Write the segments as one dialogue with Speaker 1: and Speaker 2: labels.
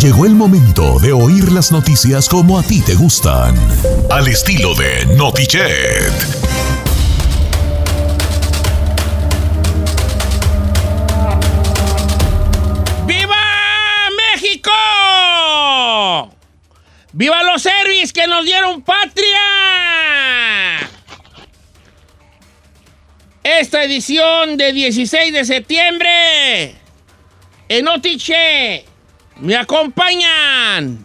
Speaker 1: Llegó el momento de oír las noticias como a ti te gustan. Al estilo de Notichet.
Speaker 2: ¡Viva México! ¡Viva los service que nos dieron patria! Esta edición de 16 de septiembre en Otiche me acompañan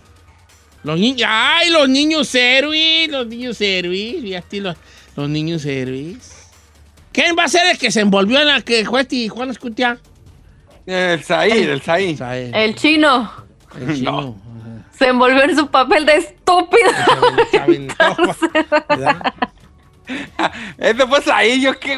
Speaker 2: los niños. ¡Ay, los niños service! Los niños service. Fíjate, los, los niños service. ¿Quién va a ser el que se envolvió en la que fue Juan Escutia?
Speaker 3: El Zahir, el Zahir.
Speaker 4: El chino
Speaker 2: el chino.
Speaker 4: se envolvió en su papel de estúpido.
Speaker 2: Se aventó, ¿verdad?
Speaker 3: Ese fue Zahir, yo qué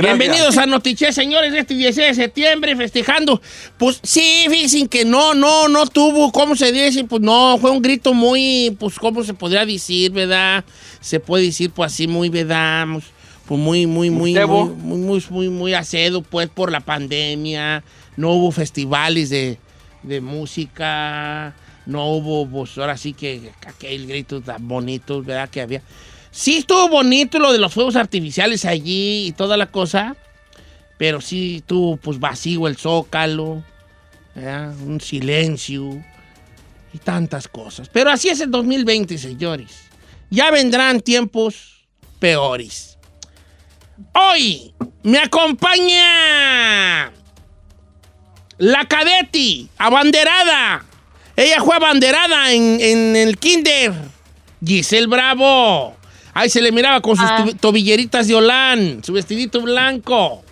Speaker 2: Bienvenidos a Notiche, señores, este 16 de septiembre, festejando. Pues sí, fíjense que no, no, no tuvo, ¿cómo se dice? Pues no, fue un grito muy, pues, ¿cómo se podría decir, verdad? Se puede decir, pues así, muy, ¿verdad? Pues muy, muy, muy,
Speaker 3: Tebo.
Speaker 2: muy, muy, muy, muy, muy acedo, pues, por la pandemia. No hubo festivales de, de música, no hubo, pues, ahora sí que aquel grito tan bonito, ¿verdad? Que había. Sí estuvo bonito lo de los fuegos artificiales allí y toda la cosa, pero sí estuvo pues vacío el zócalo, un silencio y tantas cosas. Pero así es el 2020, señores. Ya vendrán tiempos peores. Hoy me acompaña la cadeti, abanderada. Ella fue abanderada en, en el kinder. Giselle Bravo. Ahí se le miraba con sus
Speaker 4: Ah.
Speaker 2: tobilleritas de Olán, su vestidito blanco.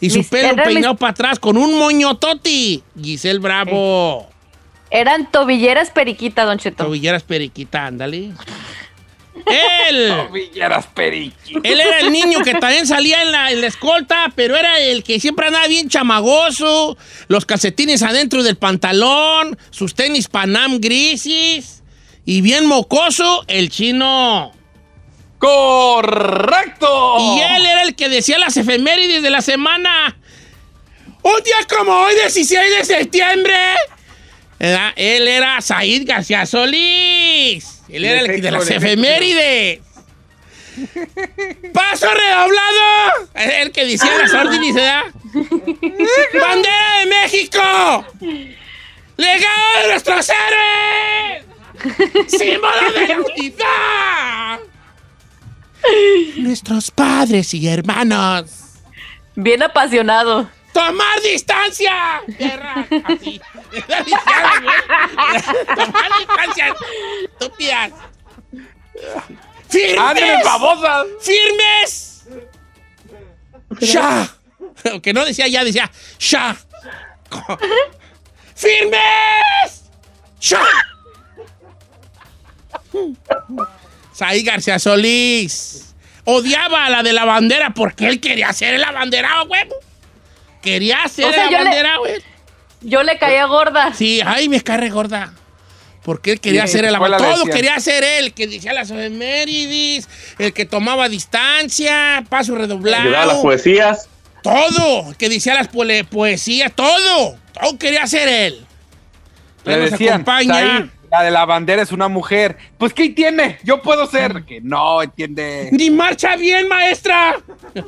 Speaker 2: Y su
Speaker 4: Mis-
Speaker 2: pelo
Speaker 4: mis-
Speaker 2: peinado para atrás con un moño toti. Giselle Bravo.
Speaker 4: Eran tobilleras periquita, Don Cheto.
Speaker 2: Tobilleras periquita, ándale. Él.
Speaker 3: Villeras Periqui.
Speaker 2: Él era el niño que también salía en la, en la escolta, pero era el que siempre andaba bien chamagoso, los calcetines adentro del pantalón, sus tenis Panam grises y bien mocoso, el chino.
Speaker 3: ¡Correcto!
Speaker 2: Y él era el que decía las efemérides de la semana. Un día como hoy, 16 de septiembre. ¿verdad? Él era Said García Solís. Él era el que de las efemérides. ¡Paso redoblado! Era el que decía las órdenes, ¿verdad? ¡Bandera de México! ¡Legado de nuestros héroes! ¡Símbolo de la unidad! Nuestros padres y hermanos.
Speaker 4: Bien apasionado.
Speaker 2: ¡Tomar distancia! Así. ¡Tomar distancia! ¡Estúpidas!
Speaker 3: ¡Ándale,
Speaker 2: ¡Firmes!
Speaker 3: babosas!
Speaker 2: ¡Firmes! ¡Ya! Que no decía ya, decía ¡ya! ¡Firmes! ¡Ya! Saí García Solís odiaba a la de la bandera porque él quería ser el abanderado, güey. Quería ser
Speaker 4: O sea,
Speaker 2: el
Speaker 4: yo le-
Speaker 2: abanderado, güey.
Speaker 4: Yo le caía gorda.
Speaker 2: Sí, ay, me carre gorda. Porque él quería
Speaker 3: Sí,
Speaker 2: ser el
Speaker 3: ¿cuál la
Speaker 2: abanderado. Todo
Speaker 3: decía?
Speaker 2: quería ser él, el que decía las efemérides, el que tomaba distancia, paso redoblado.
Speaker 5: Ayudaba a las poesías.
Speaker 2: Todo, que decía las poesías, todo. Todo quería ser él.
Speaker 3: Le
Speaker 2: Nos
Speaker 3: decían,
Speaker 2: acompaña.
Speaker 3: La de la bandera es una mujer. Pues, ¿qué tiene? Yo puedo ser. Que no, entiende.
Speaker 2: Ni marcha bien, maestra.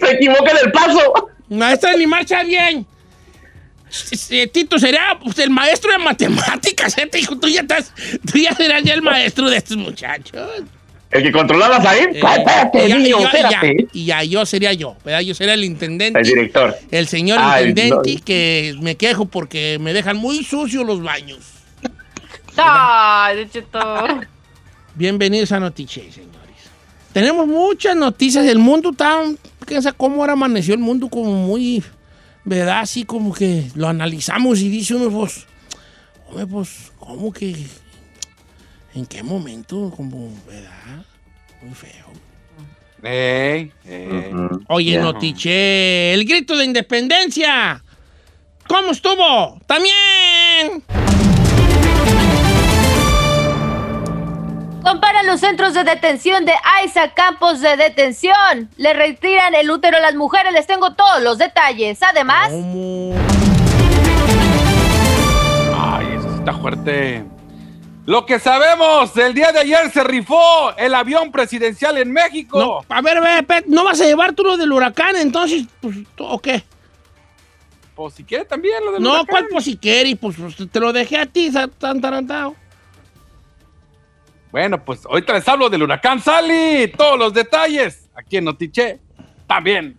Speaker 5: Se equivoca en el paso.
Speaker 2: maestra, ni marcha bien. Tito sería pues, el maestro de matemáticas, ¿eh? Tú ya, estás, tú ya serás ya el maestro de estos muchachos.
Speaker 5: El que controlabas ahí.
Speaker 2: Eh,
Speaker 5: Ay, espérate,
Speaker 2: y ya- y
Speaker 5: niño,
Speaker 2: ya- y ya-
Speaker 5: espérate.
Speaker 2: Y ya, yo sería yo, ¿verdad? Yo sería el intendente.
Speaker 5: El director.
Speaker 2: El señor
Speaker 5: Ah,
Speaker 2: intendente
Speaker 5: no.
Speaker 2: que me quejo porque me dejan muy sucios los baños.
Speaker 4: Cheto.
Speaker 2: Bienvenidos a Notiche, señores. Tenemos muchas noticias del mundo tan... Piensa cómo ahora amaneció el mundo como muy... ¿Verdad? Así como que lo analizamos y dice uno, pues... Hombre, pues, ¿cómo que...? ¿En qué momento? Como, ¿verdad? Muy feo.
Speaker 3: Ey, ey.
Speaker 5: Ujú.
Speaker 2: Oye,
Speaker 5: Ya.
Speaker 2: Notiche, el grito de independencia. ¿Cómo estuvo? También.
Speaker 4: Comparan los centros de detención de ICE a campos de detención. Le retiran el útero a las mujeres. Les tengo todos los detalles. Además,
Speaker 2: ¿Cómo?
Speaker 3: Ay, eso está fuerte. Lo que sabemos, el día de ayer se rifó el avión presidencial en México.
Speaker 2: No, a ver, ve, ¿no vas a llevar tú lo del huracán entonces? Pues, ¿tú- ¿O qué?
Speaker 3: Pues si quiere también lo del
Speaker 2: No,
Speaker 3: huracán.
Speaker 2: ¿cuál pues si quieres? Pues, pues, te lo dejé a ti, tan tarantado.
Speaker 3: Bueno, pues ahorita les hablo del huracán Sally. Todos los detalles. Aquí en Notiche. También.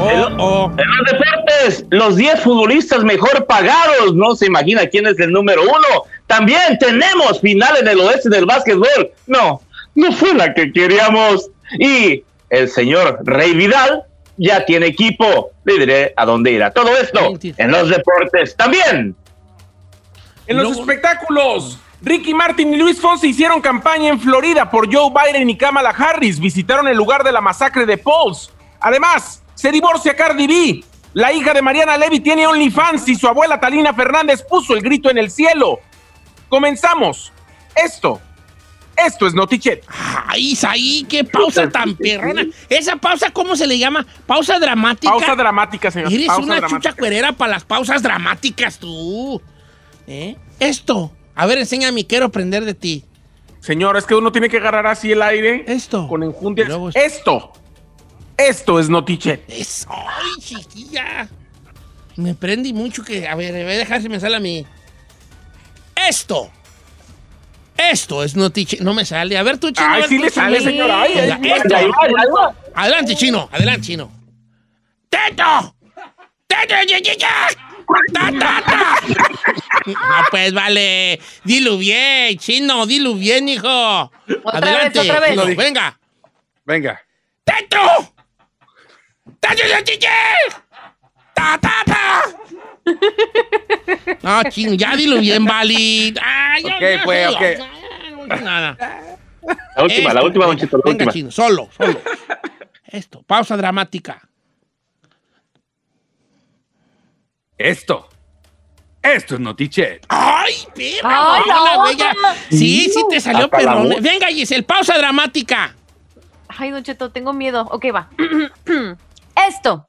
Speaker 2: Oh, oh.
Speaker 5: En los deportes, los 10 futbolistas mejor pagados. No se imagina quién es el número uno. También tenemos final en el oeste del básquetbol. No, no fue la que queríamos. Y el señor Rey Vidal ya tiene equipo. Le diré a dónde irá. Todo esto en los deportes. También
Speaker 6: En los espectáculos, Ricky Martin y Luis Fonsi hicieron campaña en Florida por Joe Biden y Kamala Harris. Visitaron el lugar de la masacre de Pauls. Además, se divorcia Cardi B. La hija de Mariana Levy tiene OnlyFans y su abuela Talina Fernández puso el grito en el cielo. Comenzamos. Esto, esto es Notichet.
Speaker 2: Ay, Isaí, qué pausa tan perrona. ¿Esa pausa cómo se le llama? ¿Pausa dramática?
Speaker 6: Pausa dramática, señor.
Speaker 2: Eres
Speaker 6: Pausa
Speaker 2: una
Speaker 6: dramática.
Speaker 2: chucha cuerera para las pausas dramáticas, tú. ¿Eh? Esto. A ver, enséñame, quiero aprender de ti.
Speaker 6: Señor, es que uno tiene que agarrar así el aire.
Speaker 2: Esto.
Speaker 6: Con enjundias.
Speaker 2: Y luego-
Speaker 6: Esto. Esto es Notichet.
Speaker 2: Es, ¡Ay, chiquilla! Me prendí mucho que. A ver, voy a dejar si me sale a mí. Esto. Esto es noticia. No me sale. A ver, tú, chino.
Speaker 6: Ay, sí le sale,
Speaker 2: chino.
Speaker 6: señor. Ay,
Speaker 2: Venga,
Speaker 6: ay,
Speaker 2: esto. Adelante, chino. Adelante, chino. ¡Teto! ¡Teto, chiquilla! ¡Ta, ta, ta! No, pues vale. Dilo bien, chino. Dilo bien, hijo.
Speaker 4: Otra
Speaker 2: Adelante.
Speaker 4: vez, otra vez.
Speaker 2: venga.
Speaker 3: Venga.
Speaker 2: ¡Teto! ¡Teto, chiquilla! ¡Ta, ta, ta! No, chino, ya dilo bien, Vali. Ay,
Speaker 3: Ok,
Speaker 2: ya,
Speaker 3: pues,
Speaker 2: ya,
Speaker 3: ok.
Speaker 2: ya, no nada.
Speaker 5: la última, la
Speaker 2: Esto,
Speaker 5: última, Don Cheto, la
Speaker 2: Venga,
Speaker 5: última.
Speaker 2: chino, solo, solo. Esto, pausa dramática.
Speaker 3: Esto. Esto es Notichet.
Speaker 2: ¡Ay, perra!
Speaker 4: Ay, la
Speaker 2: hola, ya. Sí, sí te salió
Speaker 5: Hasta la
Speaker 2: perrón. Venga, Giselle, pausa dramática.
Speaker 4: Ay, Don Cheto, tengo miedo. Ok, va. Esto.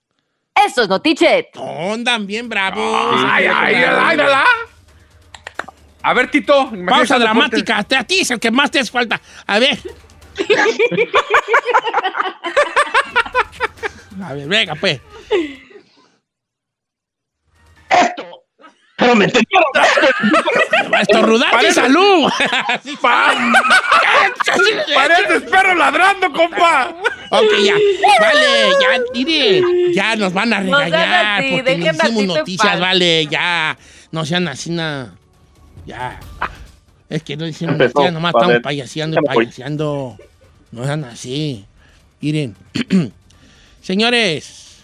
Speaker 4: Esto es Notichet.
Speaker 2: Andan bien bravos.
Speaker 3: Ay, ay, ay, ay, ay. A ver, Tito.
Speaker 2: Pausa dramática. A ti es el que más te hace falta. A ver. A ver, venga, pues.
Speaker 5: Pero me entendieron.
Speaker 2: Estornudar
Speaker 3: Parece-
Speaker 2: y salud.
Speaker 3: Pareces perro ladrando, compa.
Speaker 2: Ok, ya. Vale, ya, mire. Ya nos van a
Speaker 4: No
Speaker 2: regañar
Speaker 4: así,
Speaker 2: porque
Speaker 4: a
Speaker 2: hicimos noticias,
Speaker 4: paz.
Speaker 2: vale, ya. No sean así, nada. Ya. Es que no hicimos
Speaker 5: Empezó,
Speaker 2: noticias, nomás estamos payaseando y payaseando. No sean así. Miren. Señores,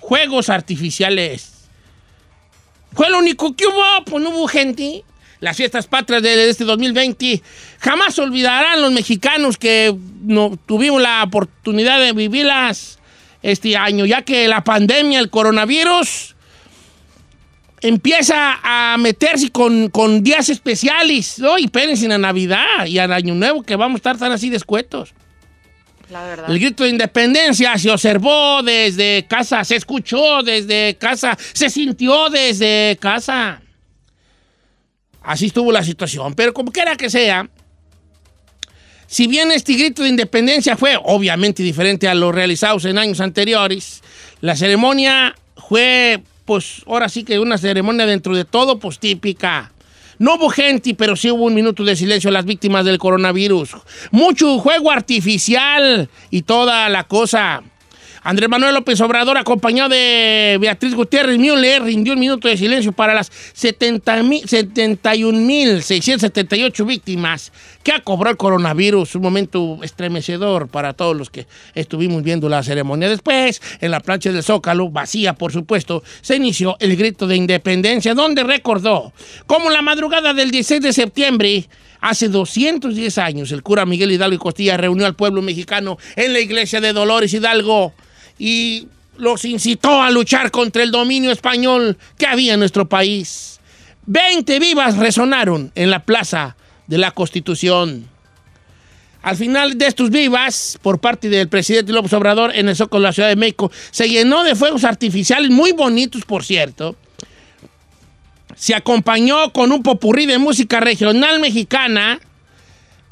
Speaker 2: juegos artificiales. Fue lo único que hubo, pues no hubo gente. Las fiestas patrias de este 2020 jamás olvidarán los mexicanos que no tuvimos la oportunidad de vivirlas este año, ya que la pandemia, el coronavirus, empieza a meterse con, días especiales. ¿no? Y espérense a Navidad y al Año Nuevo que vamos a estar tan así descuentos. El grito de independencia se observó desde casa, se escuchó desde casa, se sintió desde casa. Así estuvo la situación. Pero como quiera que sea, si bien este grito de independencia fue obviamente diferente a los realizados en años anteriores, la ceremonia fue, pues ahora sí que una ceremonia dentro de todo, pues típica. No hubo gente, pero sí hubo un minuto de silencio a las víctimas del coronavirus. Mucho juego artificial y toda la cosa. Andrés Manuel López Obrador, acompañado de Beatriz Gutiérrez Müller, rindió un minuto de silencio para las 70 mil- 71.678 víctimas que ha el coronavirus. Un momento estremecedor para todos los que estuvimos viendo la ceremonia. Después, en la plancha del Zócalo, vacía por supuesto, se inició el grito de independencia, donde recordó cómo la madrugada del 16 de septiembre Hace 210 años, el cura Miguel Hidalgo y Costilla reunió al pueblo mexicano en la iglesia de Dolores Hidalgo y los incitó a luchar contra el dominio español que había en nuestro país. 20 vivas resonaron en la plaza de la Constitución. Al final de estos vivas, por parte del presidente López Obrador en el Zócalo de la Ciudad de México, se llenó de fuegos artificiales muy bonitos, por cierto. Se acompañó con un popurrí de música regional mexicana.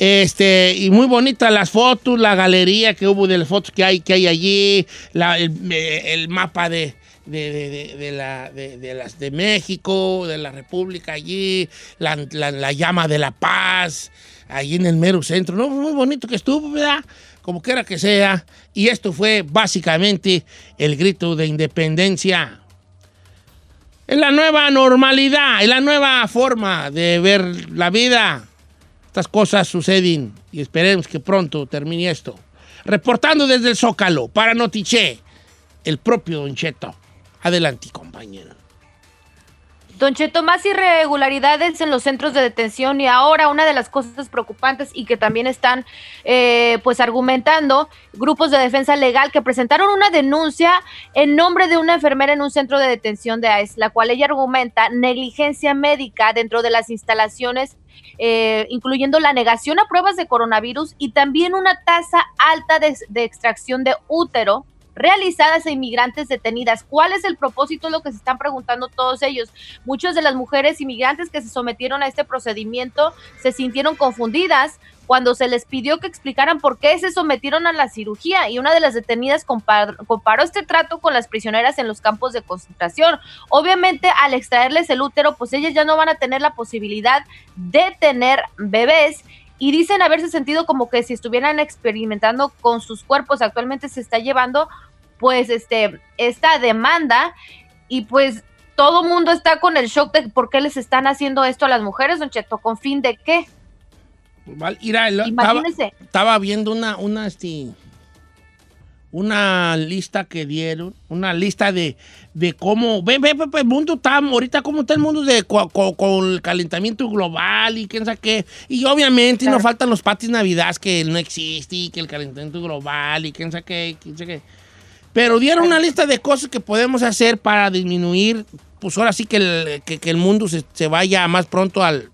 Speaker 2: Este, y muy bonitas las fotos, la galería que hubo de las fotos que hay, que hay allí, el mapa de, de, de- de- la, de, las de México, de la República allí, la, la- la llama de la paz, allí en el mero centro. No, muy bonito que estuvo, ¿verdad? Como quiera que sea. Y esto fue básicamente el grito de independencia. Es la nueva normalidad, es la nueva forma de ver la vida. Estas cosas suceden y esperemos que pronto termine esto. Reportando desde el Zócalo para Notiche, el propio Don Cheto. Adelante, compañero.
Speaker 4: Don Cheto, más irregularidades en los centros de detención y ahora una de las cosas preocupantes y que también están eh, pues argumentando grupos de defensa legal que presentaron una denuncia en nombre de una enfermera en un centro de detención de AES, la cual ella argumenta negligencia médica dentro de las instalaciones, eh, incluyendo la negación a pruebas de coronavirus y también una tasa alta de extracción de útero realizadas a inmigrantes detenidas. ¿Cuál es el propósito? Lo que se están preguntando todos ellos. Muchas de las mujeres inmigrantes que se sometieron a este procedimiento se sintieron confundidas cuando se les pidió que explicaran por qué se sometieron a la cirugía y una de las detenidas compar- comparó este trato con las prisioneras en los campos de concentración. Obviamente al extraerles el útero, pues ellas ya no van a tener la posibilidad de tener bebés y dicen haberse sentido como que si estuvieran experimentando con sus cuerpos. Actualmente se está llevando pues este esta demanda y pues todo mundo está con el shock de por qué les están haciendo esto a las mujeres, Don Cheto, con fin de qué.
Speaker 2: Mira, estaba viendo una, una, este, una lista que dieron, una lista de, de cómo, ve, ve, ve, el mundo está, ahorita cómo está el mundo de, co- co- con, el calentamiento global y quién sabe qué. Y obviamente no
Speaker 4: Claro.
Speaker 2: faltan los patis navidades que no existe y que el calentamiento global y quién sabe qué, quién sabe qué. Pero dieron una lista de cosas que podemos hacer para disminuir, pues ahora sí que el, que, que el mundo se, se vaya más pronto al,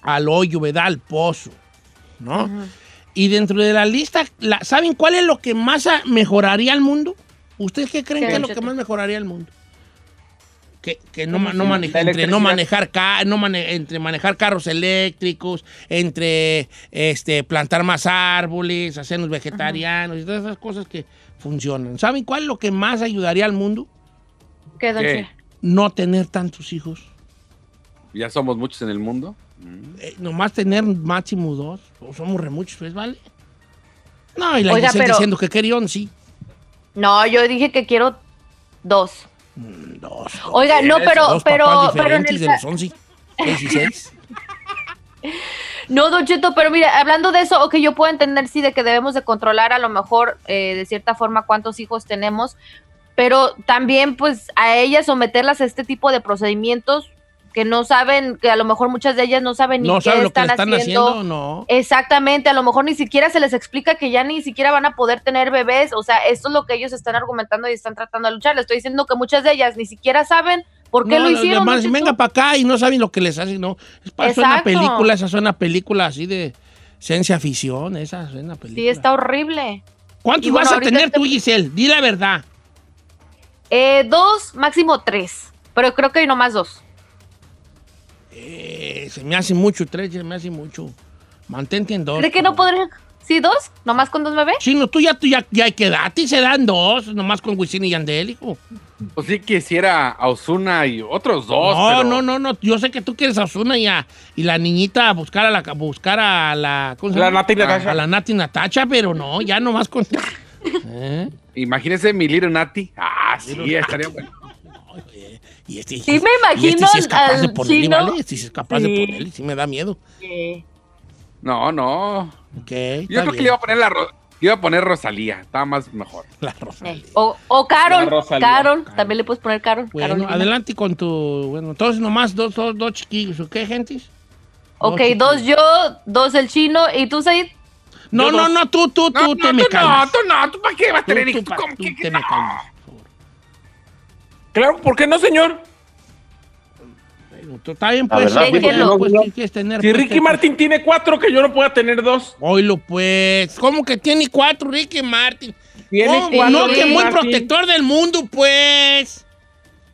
Speaker 2: al hoyo, ¿verdad? Al pozo, ¿no? Y dentro de la lista, la- ¿saben cuál es lo que más mejoraría al mundo? ¿Ustedes qué creen
Speaker 4: ¿Qué,
Speaker 2: que es lo que más mejoraría al mundo? Que, que no, ma-
Speaker 3: ¿Cómo
Speaker 2: no entre no manejar ca- no mane- entre manejar carros eléctricos, entre este plantar más árboles, hacernos vegetarianos y todas esas cosas que funcionan. ¿Saben cuál es lo que más ayudaría al mundo?
Speaker 4: ¿Qué, Don
Speaker 3: ¿Qué?
Speaker 4: Cheto?
Speaker 2: No tener tantos hijos.
Speaker 3: Ya somos muchos en el mundo.
Speaker 2: Eh, nomás tener máximo dos. O somos re muchos, pues, ¿vale? No, y la
Speaker 4: Oiga, pero-
Speaker 2: diciendo que quería sí.
Speaker 4: No, yo dije que quiero dos.
Speaker 2: Mm, Dos.
Speaker 4: Oiga, no, pero,
Speaker 2: dos
Speaker 4: pero, pero en el
Speaker 2: de los 11, 6 y 6.
Speaker 4: No, Don Cheto, pero mira, hablando de eso, ok, yo puedo entender, sí, de que debemos de controlar a lo mejor, eh, de cierta forma, cuántos hijos tenemos, pero también, pues, a ellas someterlas a este tipo de procedimientos que no saben, que a lo mejor muchas de ellas no saben ni
Speaker 2: No
Speaker 4: qué
Speaker 2: saben lo que
Speaker 4: están,
Speaker 2: están
Speaker 4: haciendo.
Speaker 2: haciendo, no.
Speaker 4: Exactamente, a lo mejor ni siquiera se les explica que ya ni siquiera van a poder tener bebés, o sea, esto es lo que ellos están argumentando y están tratando de luchar. Le estoy diciendo que muchas de ellas ni siquiera saben por qué
Speaker 2: No,
Speaker 4: lo hicieron.
Speaker 2: demás
Speaker 4: Don
Speaker 2: dicen,
Speaker 4: Cheto.
Speaker 2: venga para acá y no saben lo que les hacen, no. Es para una película, esa suena película así de ciencia ficción, esa suena película.
Speaker 4: Sí, está horrible.
Speaker 2: ¿Cuántos
Speaker 4: bueno,
Speaker 2: vas a tener
Speaker 4: este-
Speaker 2: tú, Giselle? Di la verdad.
Speaker 4: Eh, dos, máximo tres, pero creo que hay nomás dos.
Speaker 2: Eh, se me hace mucho, tres, se me hace mucho. Mantente en dos.
Speaker 4: ¿De qué no podría? ¿Sí, dos? ¿Nomás con dos bebés?
Speaker 2: Chino, tú ya, tú ya, ya quedate y se dan dos, nomás con Wisin y Yandel, hijo.
Speaker 3: Pues sí quisiera a Osuna y otros dos.
Speaker 2: no,
Speaker 3: pero
Speaker 2: no, no, no. Yo sé que tú quieres a Osuna y, a- y la niñita a buscar a la, buscar a la, ¿cómo se
Speaker 6: La
Speaker 2: llama?
Speaker 6: Nati Natasha.
Speaker 2: A la Nati Natacha, pero no, ya nomás con. ¿Eh?
Speaker 3: Imagínese mi Little Nati. Ah, sí, estaría bueno.
Speaker 2: Y este,
Speaker 4: Sí, me
Speaker 2: y este
Speaker 4: imagino
Speaker 2: sí es capaz de ponerle,
Speaker 4: chino.
Speaker 2: ¿vale? Este sí es capaz de ponerle, sí me da miedo.
Speaker 3: No, no.
Speaker 2: Ok,
Speaker 3: Yo creo que le iba a poner la iba a poner Rosalía. Estaba más mejor.
Speaker 2: La Rosa.
Speaker 4: Eh, O, o Carol,
Speaker 6: Rosalía.
Speaker 4: Carol, también le puedes poner Carol.
Speaker 2: Bueno,
Speaker 4: Carolina.
Speaker 2: adelante con tu. Bueno, entonces nomás dos, dos, dos chiquillos, ¿ok, gentes?
Speaker 4: Ok, dos yo, dos el chino, ¿y tú, Said?
Speaker 2: No,
Speaker 6: Yo
Speaker 2: no,
Speaker 6: dos.
Speaker 2: no, tú, tú, tú,
Speaker 3: No,
Speaker 2: te
Speaker 3: no,
Speaker 2: me
Speaker 3: tú
Speaker 2: calmas.
Speaker 3: no, tú no, tú para qué vas a tener
Speaker 2: tú,
Speaker 3: hijos.
Speaker 2: pa-
Speaker 3: ¿Cómo
Speaker 2: tú
Speaker 3: que-
Speaker 2: te
Speaker 3: no?
Speaker 2: me calmas.
Speaker 6: Claro, ¿por qué no, señor?
Speaker 2: Está bien, pues.
Speaker 5: verdad,
Speaker 2: sí, pues, pues.
Speaker 6: Si Ricky
Speaker 2: ¿qué-
Speaker 6: Martin tiene cuatro, que yo no pueda tener dos.
Speaker 2: Oílo, pues. ¿Cómo que tiene cuatro Ricky Martin?
Speaker 6: Tiene cuatro.
Speaker 2: No, que
Speaker 6: Ricky
Speaker 2: muy
Speaker 6: Martin.
Speaker 2: protector del mundo, pues.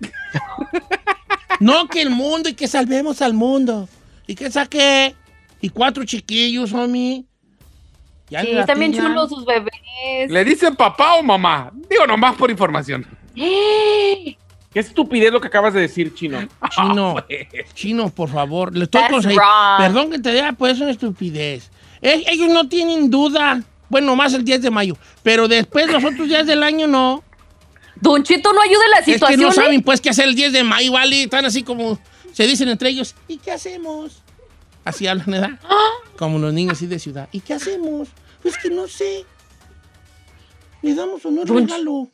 Speaker 2: no, que el mundo y que salvemos al mundo. ¿Y que saqué? Y cuatro chiquillos, homie. Ya
Speaker 4: Sí, están bien chulos sus bebés.
Speaker 3: ¿Le dicen papá o mamá? Digo nomás por información.
Speaker 6: Qué estupidez lo que acabas de decir, Chino.
Speaker 2: Chino, chino, por favor. Le estoy
Speaker 4: That's
Speaker 2: conseguir-
Speaker 4: wrong.
Speaker 2: Perdón que te diga, pues es una estupidez. Eh, ellos no tienen duda. Bueno, más el 10 de mayo. Pero después los otros días del año no.
Speaker 4: Don Cheto, no ayuda la
Speaker 2: Es que
Speaker 4: situación.
Speaker 2: no
Speaker 4: ¿eh?
Speaker 2: saben pues qué hacer el 10 de mayo, ¿vale? Están así como, se dicen entre ellos, ¿y qué hacemos? Así hablan, ¿verdad? Como los niños así de ciudad. ¿Y qué hacemos? Pues que no sé. ¿Le damos o no regalo?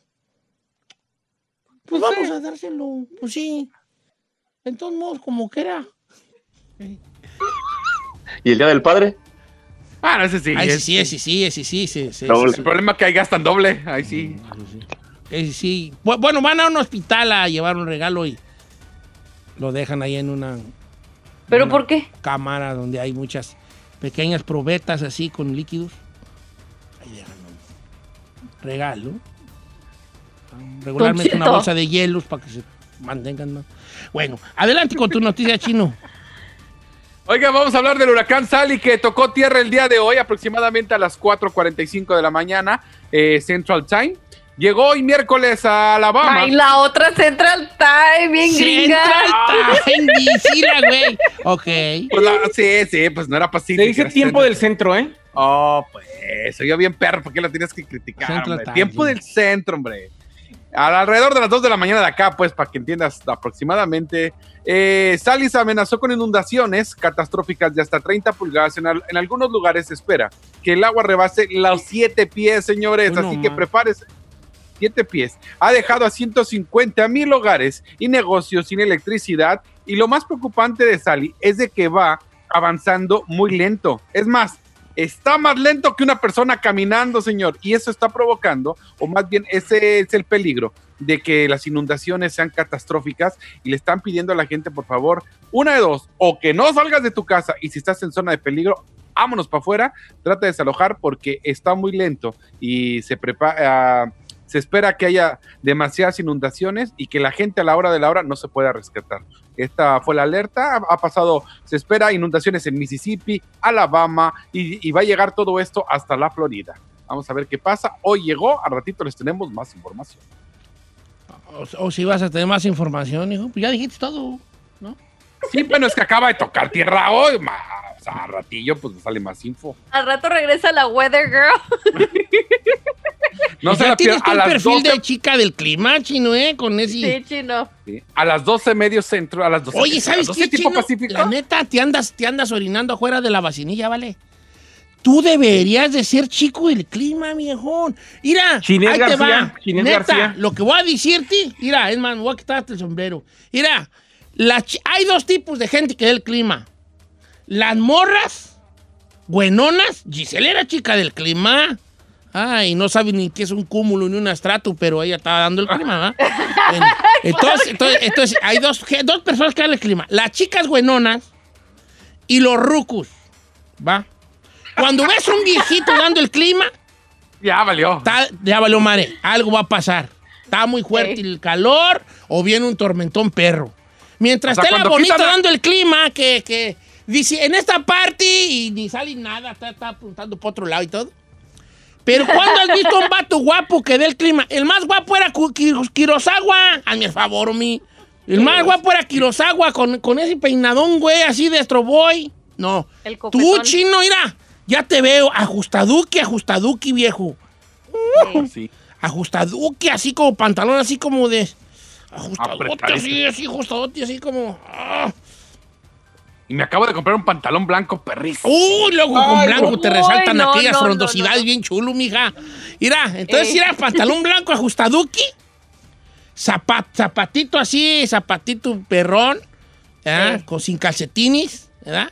Speaker 2: Pues vamos a dárselo. Pues sí. En todos modos, como que era.
Speaker 5: ¿Y el día del padre?
Speaker 3: Ah, no, ese sí.
Speaker 2: Ay, sí,
Speaker 3: es-
Speaker 2: sí, sí, sí, sí, sí, sí.
Speaker 3: El problema es que ahí gastan doble. Ahí sí.
Speaker 2: Eh, sí. Bu- Bueno, van a un hospital a llevar un regalo y lo dejan ahí en una
Speaker 4: ¿Pero
Speaker 2: una
Speaker 4: por qué?
Speaker 2: cámara donde hay muchas pequeñas probetas así con líquidos. Ahí dejan un regalo. Regularmente una bolsa de hielos para que se mantengan más. Bueno, adelante con tu noticia, chino.
Speaker 3: Oiga, vamos a hablar del huracán Sally que tocó tierra el día de hoy, aproximadamente a las 4:45 de la mañana, eh, Central Time. Llegó hoy miércoles a Alabama.
Speaker 4: Ay, la otra Central Time, bien gringa.
Speaker 2: Central Time, Gisela, güey. Ok.
Speaker 3: Pues la- sí, sí, pues no era pacífico.
Speaker 6: Se dice tiempo del centro, ¿eh?
Speaker 3: Oh, pues, soy yo bien perro, ¿por qué lo tienes que criticar,
Speaker 2: Central
Speaker 3: hombre?
Speaker 2: Time,
Speaker 3: Tiempo del centro, hombre. Al- alrededor de las 2 de la mañana de acá, pues, para que entiendas aproximadamente, eh, Salis amenazó con inundaciones catastróficas de hasta 30 pulgadas. En, al- en algunos lugares se espera que el agua rebase los 7 pies, señores.
Speaker 2: Uy, no
Speaker 3: así que prepárese. 7 pies. Ha dejado a 150 mil hogares y negocios sin electricidad. Y lo más preocupante de Sally es de que va avanzando muy lento. Es más, está más lento que una persona caminando, señor. Y eso está provocando, o más bien ese es el peligro de que las inundaciones sean catastróficas y le están pidiendo a la gente, por favor, una de dos, o que no salgas de tu casa y si estás en zona de peligro, vámonos para afuera, trata de desalojar porque está muy lento y se prepara... se espera que haya demasiadas inundaciones y que la gente a la hora de la hora no se pueda rescatar. Esta fue la alerta, ha, ha pasado, se espera inundaciones en Mississippi, Alabama y, y va a llegar todo esto hasta la Florida. Vamos a ver qué pasa. Hoy llegó, al ratito les tenemos más información.
Speaker 2: O, o si vas a tener más información, hijo. Pues ya dijiste todo.
Speaker 3: Sí, bueno, es que acaba de tocar tierra hoy, ma. O sea, a ratillo pues sale más info.
Speaker 4: Al rato regresa la Weather Girl.
Speaker 3: No
Speaker 2: O
Speaker 3: se
Speaker 2: sea,
Speaker 3: la
Speaker 2: tienes
Speaker 3: A
Speaker 2: el
Speaker 3: las,
Speaker 2: perfil
Speaker 3: 12,
Speaker 2: de chica del clima, chino, ¿eh? Con ese...
Speaker 4: Sí, chino.
Speaker 3: sí, a las 12 medio centro, a las 12.
Speaker 2: Oye, ¿sabes qué,
Speaker 3: 12 tipo
Speaker 2: chino?
Speaker 3: Pacífico?
Speaker 2: La neta, te andas, te andas orinando afuera de la vacinilla, ¿vale? Tú deberías de ser chico del clima, viejón. Mira,
Speaker 6: Chinés
Speaker 2: ahí te
Speaker 6: García,
Speaker 2: va.
Speaker 6: Chinés
Speaker 2: Neta,
Speaker 6: García.
Speaker 2: lo que voy a decirte, mira, es más, voy a quitarte el sombrero. Mira, hay dos tipos de gente que da el clima. Las morras, buenonas, Giselle era chica del clima. Ay, no sabe ni qué es un cúmulo ni un estrato, pero ella estaba dando el clima, ¿va? Bueno, entonces, entonces, entonces, hay dos, dos personas que dan el clima. Las chicas buenonas y los rucos, ¿va? Cuando ves un viejito dando el clima,
Speaker 3: Ya valió.
Speaker 2: está- ya valió madre, algo va a pasar. Está muy fuerte
Speaker 4: Sí.
Speaker 2: el calor o viene un tormentón perro. Mientras
Speaker 3: O sea,
Speaker 2: esté la bonita
Speaker 3: quitan
Speaker 2: dando el clima, que, que dice en esta parte y ni sale nada, está, está apuntando para otro lado y todo. Pero ¿cuándo has visto un vato guapo que dé el clima? El más guapo era Kurosawa. Hazme el favor, mi. El más guapo era Kurosawa con, con ese peinadón, güey, así de Astroboy. No.
Speaker 4: El
Speaker 2: Tú, chino, mira. Ya te veo. Ajustaduki, ajustaduki, viejo.
Speaker 3: Sí.
Speaker 2: Ajustaduki, así como pantalón, así como de. Ajustadote, así, así, ajustadote, así como. ah.
Speaker 3: Y me acabo de comprar un pantalón blanco perrísimo.
Speaker 2: Uy, luego con blanco
Speaker 6: no.
Speaker 2: te resaltan
Speaker 4: no,
Speaker 2: aquellas
Speaker 4: no,
Speaker 2: frondosidades
Speaker 4: no.
Speaker 2: bien chulo, mija. Mira, entonces,
Speaker 4: Eh.
Speaker 2: mira, pantalón blanco ajustaduki, zapat, zapatito así, zapatito perrón.
Speaker 4: Eh.
Speaker 2: con sin calcetines, ¿verdad?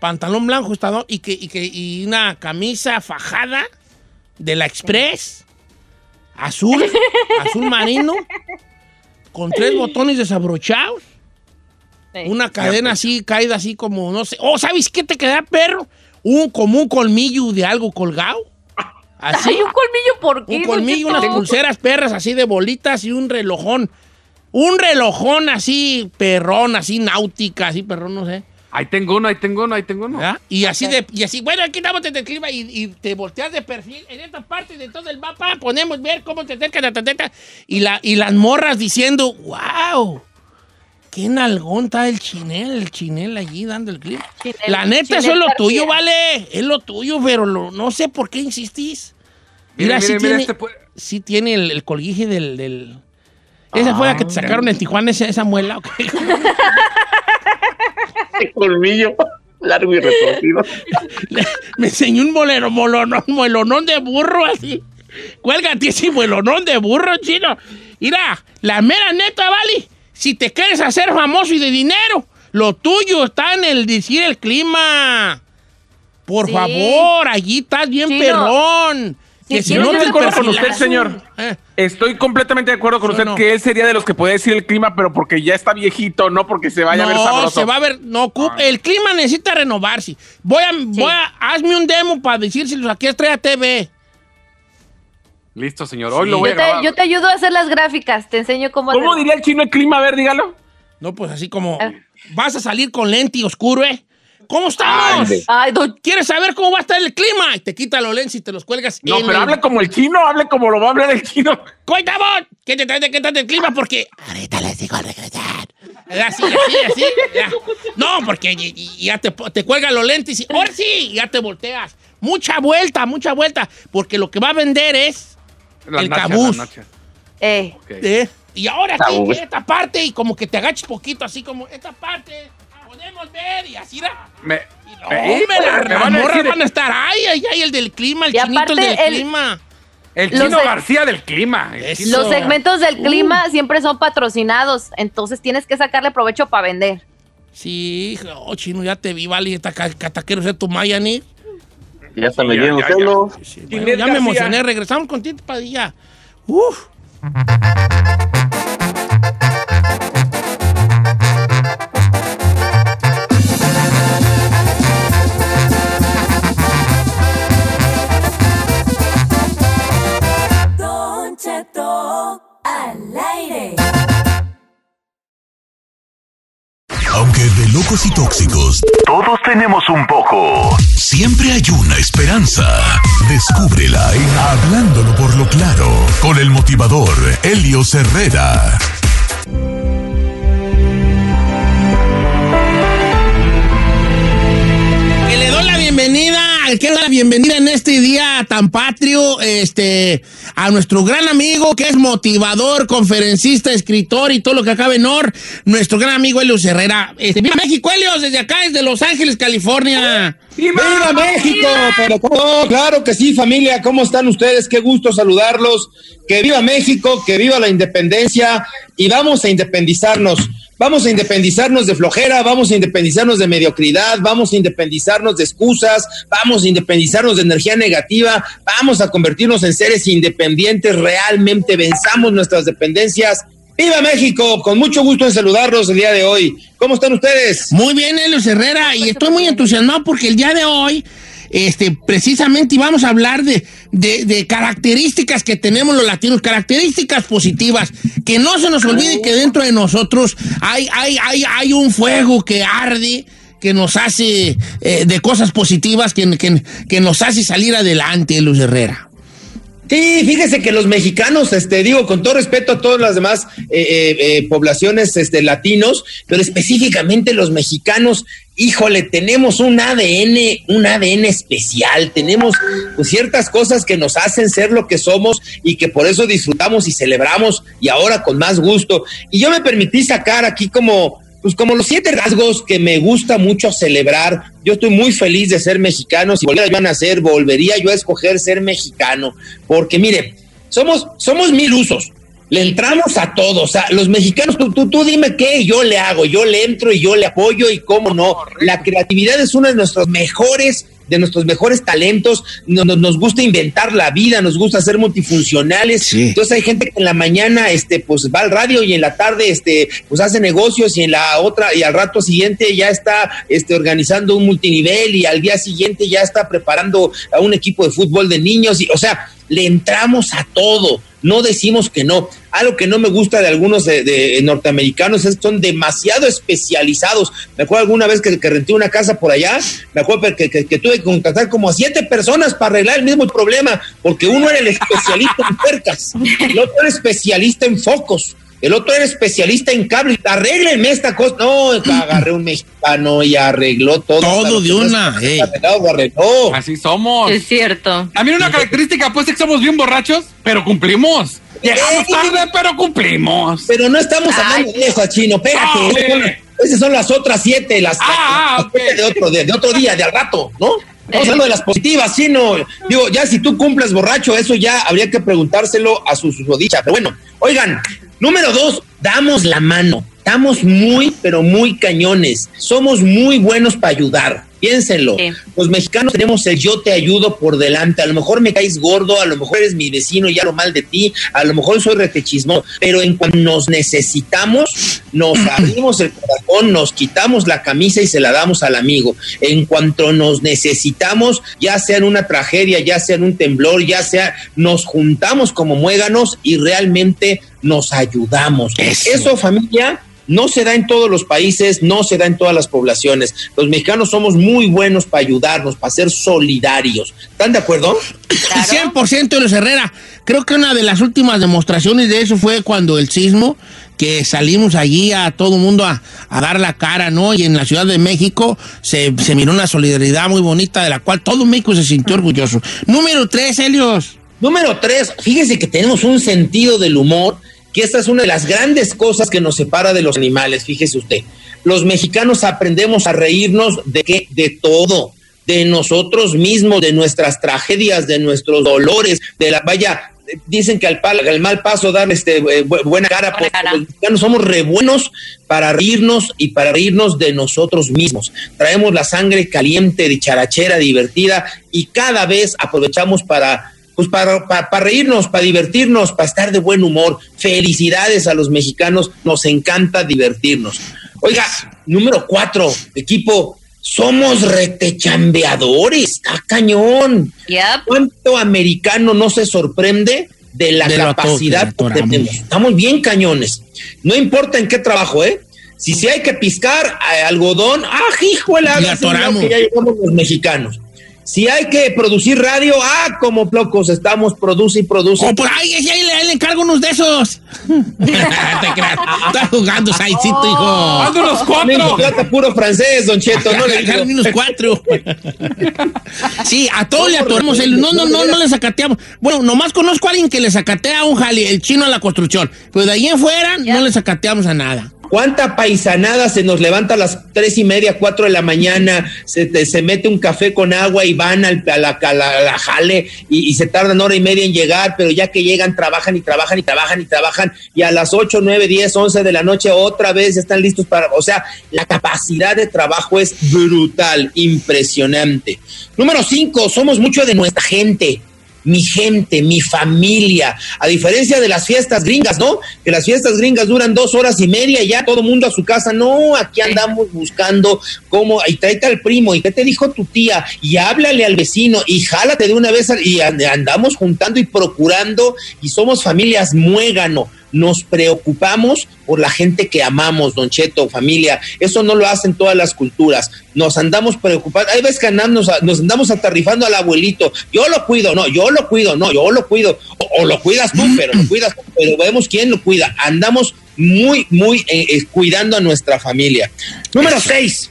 Speaker 2: Pantalón blanco ajustado y, que, y, que, y una camisa fajada de la Express, azul, azul marino, con tres botones desabrochados. Una cadena así, caída así como, no sé. Oh, ¿sabes qué te queda, perro? Un, como un colmillo de algo colgado. Así.
Speaker 4: Ay, un colmillo, ¿por qué?
Speaker 2: Un colmillo, unas pulseras perras así de bolitas y un relojón. Un relojón así, perrón, así náutica, así, perrón, no sé.
Speaker 3: Ahí tengo uno, ahí tengo uno, ahí tengo uno.
Speaker 2: Y así de, y así, bueno, aquí estamos desde el clima y, y te volteas de perfil. En esta parte de todo el mapa ponemos ver cómo te acerca la tateta. Y, la, y las morras diciendo, wow, qué nalgón está el chinel, el chinel allí dando el clip.
Speaker 4: Chinel-
Speaker 2: la neta, eso es lo tuyo, vale. Es lo tuyo, pero lo- no sé por qué insistís.
Speaker 3: Mire,
Speaker 2: Mira, sí tiene,
Speaker 3: este puede-
Speaker 2: sí tiene el, el colguije del... del- Esa fue la que te sacaron en Tijuana, esa, esa muela. ¿ok?
Speaker 5: Este colmillo largo y retorcido.
Speaker 2: Me enseñó un molero, molonón, molonón de burro así. Cuélgate ese molonón de burro, chino. Mira, la mera neta, vale. Si te quieres hacer famoso y de dinero, lo tuyo está en el decir el clima. Por
Speaker 4: Sí.
Speaker 2: favor, allí estás bien
Speaker 4: Chino,
Speaker 2: perrón. que
Speaker 4: si
Speaker 2: no
Speaker 4: yo
Speaker 2: te
Speaker 6: con usted, señor.
Speaker 2: Eh,
Speaker 6: Estoy completamente de acuerdo con
Speaker 2: ¿Sí
Speaker 6: usted
Speaker 2: no?
Speaker 6: que él sería de los que puede decir el clima, pero porque ya está viejito, no porque se vaya a ver
Speaker 2: no,
Speaker 6: sabroso.
Speaker 2: se va a ver, no, ocup- el clima necesita renovarse. Voy a, voy a, hazme un demo para decírselos aquí a Estrella TV.
Speaker 3: Listo, señor. Hoy
Speaker 2: Sí.
Speaker 3: lo voy a
Speaker 4: Yo te,
Speaker 3: grabar.
Speaker 4: yo te ayudo a hacer las gráficas, te enseño cómo
Speaker 6: ¿Cómo diría el chino el clima? A ver, dígalo.
Speaker 2: No, pues así como
Speaker 4: Ah.
Speaker 2: vas a salir con lente y oscuro, ¿eh? ¿Cómo estamos?
Speaker 4: Ay, don-
Speaker 2: ¿Quieres saber cómo va a estar el clima? Y te quita los lentes y te los cuelgas.
Speaker 6: No,
Speaker 2: en
Speaker 6: pero
Speaker 2: el-
Speaker 6: hable como el chino, hable como lo va a hablar el chino.
Speaker 2: ¡Cuéntame! ¿Qué te trae de qué el clima? Porque ahorita les digo al regresar. Así, así, así. ya. No, porque y- y- ya te, te cuelgan los lentes y ahora sí, ya te volteas. Mucha vuelta, mucha vuelta. Porque lo que va a vender es El
Speaker 3: nachas,
Speaker 2: cabuz.
Speaker 3: nachas.
Speaker 4: eh.
Speaker 2: ¿Eh? Y ahora
Speaker 5: Ah,
Speaker 2: sí,
Speaker 5: güey.
Speaker 2: esta parte, y como que te agaches poquito, así como esta parte, podemos ver, y así era.
Speaker 3: Me,
Speaker 2: Y no,
Speaker 3: me-
Speaker 2: las,
Speaker 3: me van a
Speaker 2: morras
Speaker 3: decir
Speaker 2: van a estar, ay, ay, ay, el del clima, el
Speaker 4: Y
Speaker 2: chinito, el del
Speaker 4: el-
Speaker 2: clima.
Speaker 3: el chino García del clima. chino-
Speaker 4: los segmentos del
Speaker 2: Uh.
Speaker 4: clima siempre son patrocinados, entonces tienes que sacarle provecho para vender.
Speaker 2: Sí, oh, chino, ya te vi, vale, esta ca- cataquero ser tu Mayani.
Speaker 5: Ya está
Speaker 3: Ya,
Speaker 5: metiendo
Speaker 3: ya, ya.
Speaker 5: celo.
Speaker 2: Sí,
Speaker 6: Ginés
Speaker 2: bueno, ya me emocioné, regresamos con Tito Padilla. Uf.
Speaker 1: Locos y tóxicos, todos tenemos un poco. Siempre hay una esperanza. Descúbrela en Hablándolo por lo claro, con el motivador Helio Herrera.
Speaker 2: Que le doy la bienvenida, que le doy la bienvenida en este día tan patrio, este, a nuestro gran amigo que es motivador, conferencista, escritor y todo lo que acabe en or, nuestro gran amigo Helios Herrera. Este, viva México, Helios, desde acá, desde Los Ángeles, California.
Speaker 7: ¡Viva México! Pero cómo no, claro que sí, familia. ¿Cómo están ustedes? Qué gusto saludarlos. Que viva México, que viva la independencia y vamos a independizarnos. Vamos a independizarnos de flojera, vamos a independizarnos de mediocridad, vamos a independizarnos de excusas, vamos a independizarnos de energía negativa, vamos a convertirnos en seres independientes, realmente venzamos nuestras dependencias. ¡Viva México! Con mucho gusto en saludarlos el día de hoy. ¿Cómo están ustedes?
Speaker 2: Muy bien, Helios Herrera, y estoy muy entusiasmado porque el día de hoy, este, precisamente vamos a hablar de, de- de características que tenemos los latinos, características positivas, que no se nos olvide que dentro de nosotros hay, hay, hay, hay un fuego que arde, que nos hace eh, de cosas positivas, que, que, que nos hace salir adelante, Helios Herrera.
Speaker 7: Sí, fíjese que los mexicanos, este, digo, con todo respeto a todas las demás eh, eh, eh, poblaciones este, latinos, pero específicamente los mexicanos, híjole, tenemos un ADN, un ADN especial, tenemos pues, ciertas cosas que nos hacen ser lo que somos y que por eso disfrutamos y celebramos y ahora con más gusto. Y yo me permití sacar aquí como pues como los siete rasgos que me gusta mucho celebrar, yo estoy muy feliz de ser mexicano. Si volviera yo a nacer, volvería yo a escoger ser mexicano. Porque mire, somos, somos mil usos. Le entramos a todos. Sea, los mexicanos, tú, tú, tú dime qué, yo le hago, yo le entro y yo le apoyo y cómo no. La creatividad es una de nuestras mejores de nuestros mejores talentos, no- no- nos gusta inventar la vida, nos gusta ser multifuncionales.
Speaker 2: Sí.
Speaker 7: Entonces hay gente que en la mañana este pues va al radio y en la tarde este pues hace negocios y en la otra y al rato siguiente ya está este organizando un multinivel y al día siguiente ya está preparando a un equipo de fútbol de niños y o sea, le entramos a todo, no decimos que no. Algo que no me gusta de algunos de, norteamericanos es que son demasiado especializados. Me acuerdo alguna vez que, que renté una casa por allá, me acuerdo que, tuve que contratar como a siete personas para arreglar el mismo problema, porque uno era el especialista en puercas, el otro era especialista en focos, el otro era especialista en cables. Arréglenme esta cosa. No, agarré un mexicano y arregló todo.
Speaker 2: Todo de
Speaker 7: no
Speaker 2: una,
Speaker 7: arregló.
Speaker 3: Así somos.
Speaker 4: Es cierto.
Speaker 3: También una característica, pues, es que somos bien borrachos, pero cumplimos. Llegamos
Speaker 7: Ey.
Speaker 3: tarde, pero cumplimos.
Speaker 7: Pero no estamos hablando de eso, chino. Pégate.
Speaker 3: Ah,
Speaker 7: Esas son- las otras siete, las,
Speaker 3: Ah,
Speaker 7: las
Speaker 3: ok.
Speaker 7: siete de otro, de, de otro día, de al rato, ¿no? Estamos hablando de las positivas, chino. Digo, ya si tú cumples borracho, eso ya habría que preguntárselo a su susodicha. Pero bueno, oigan, número dos, damos la mano. Estamos muy, pero muy cañones. Somos muy buenos para ayudar. Piénsenlo.
Speaker 4: Sí.
Speaker 7: Los mexicanos tenemos el yo te ayudo por delante. A lo mejor me caes gordo, a lo mejor eres mi vecino y hablo mal de ti, a lo mejor soy retechismo, pero en cuanto nos necesitamos, nos abrimos el corazón, nos quitamos la camisa y se la damos al amigo. En cuanto nos necesitamos, ya sea en una tragedia, ya sea en un temblor, ya sea, nos juntamos como muéganos y realmente nos ayudamos.
Speaker 2: Eso.
Speaker 7: Eso familia, no se da en todos los países, no se da en todas las poblaciones. Los mexicanos somos muy buenos para ayudarnos, para ser solidarios. ¿Están de acuerdo?
Speaker 2: 100% Luis Herrera. Creo que una de las últimas demostraciones de eso fue cuando el sismo, que salimos allí a todo el mundo a, a dar la cara, ¿no? Y en la Ciudad de México se, se miró una solidaridad muy bonita de la cual todo México se sintió orgulloso. Número tres, Helios.
Speaker 7: Número tres, fíjese que tenemos un sentido del humor, que esta es una de las grandes cosas que nos separa de los animales, fíjese usted. Los mexicanos aprendemos a reírnos de qué? De todo, de nosotros mismos, de nuestras tragedias, de nuestros dolores, de la vaya. Dicen que al, pal- al mal paso dar este, eh, bu- buena cara,
Speaker 4: Buena
Speaker 7: pues,
Speaker 4: cara.
Speaker 7: los mexicanos somos re buenos para reírnos y para reírnos de nosotros mismos. Traemos la sangre caliente, dicharachera, divertida y cada vez aprovechamos para pues para, para, para reírnos, para divertirnos, para estar de buen humor. Felicidades a los mexicanos, nos encanta divertirnos. Oiga, número cuatro, equipo, somos retechambeadores, está cañón.
Speaker 4: Yep.
Speaker 7: ¿Cuánto americano no se sorprende de la
Speaker 2: De
Speaker 7: capacidad
Speaker 2: que
Speaker 7: tenemos? Estamos bien cañones. No importa en qué trabajo, ¿eh? Si, si hay que piscar eh, algodón, ¡ah, lado
Speaker 2: atoramos.
Speaker 7: que ya llegamos los mexicanos. Si hay que producir radio, ¡ah, como locos estamos! Produce y produce.
Speaker 2: O por ahí, ahí, ahí le, encargo unos de esos. Te creas. Está jugando Saicito, hijo.
Speaker 3: ¡Ando los cuatro!
Speaker 7: trata puro francés, don Cheto. No le.
Speaker 2: Agarren unos cuatro. sí, a todos le atoramos el. No, no, no, no le sacateamos. Bueno, nomás conozco a alguien que le sacatea a un jali, el chino a la construcción. Pero de ahí en fuera no le sacateamos a nada.
Speaker 7: ¿Cuánta paisanada se nos levanta a las tres y media, cuatro de la mañana, se, se mete un café con agua y van al, a, la, jale y, y se tardan hora y media en llegar, pero ya que llegan trabajan y trabajan y trabajan y trabajan y a las ocho, nueve, diez, once de la noche otra vez están listos para, o sea, la capacidad de trabajo es brutal, impresionante. Número cinco, somos mucho de nuestra gente mi gente, mi familia, a diferencia de las fiestas gringas, ¿no? Que las fiestas gringas duran dos horas y media y ya todo mundo a su casa. No, aquí andamos buscando cómo, y tráete al primo, y qué te dijo tu tía, y háblale al vecino, y jálate de una vez, y and- andamos juntando y procurando, y somos familias muégano. Nos preocupamos por la gente que amamos, Don Cheto, familia. Eso no lo hacen todas las culturas. Nos andamos preocupando. Hay veces que andamos, nos andamos atarrifando al abuelito. Yo lo cuido, no, yo lo cuido, no, yo lo cuido. O, o lo cuidas tú, pero lo cuidas tú, pero vemos quién lo cuida. Andamos muy, muy eh, eh, cuidando a nuestra familia. Número seis.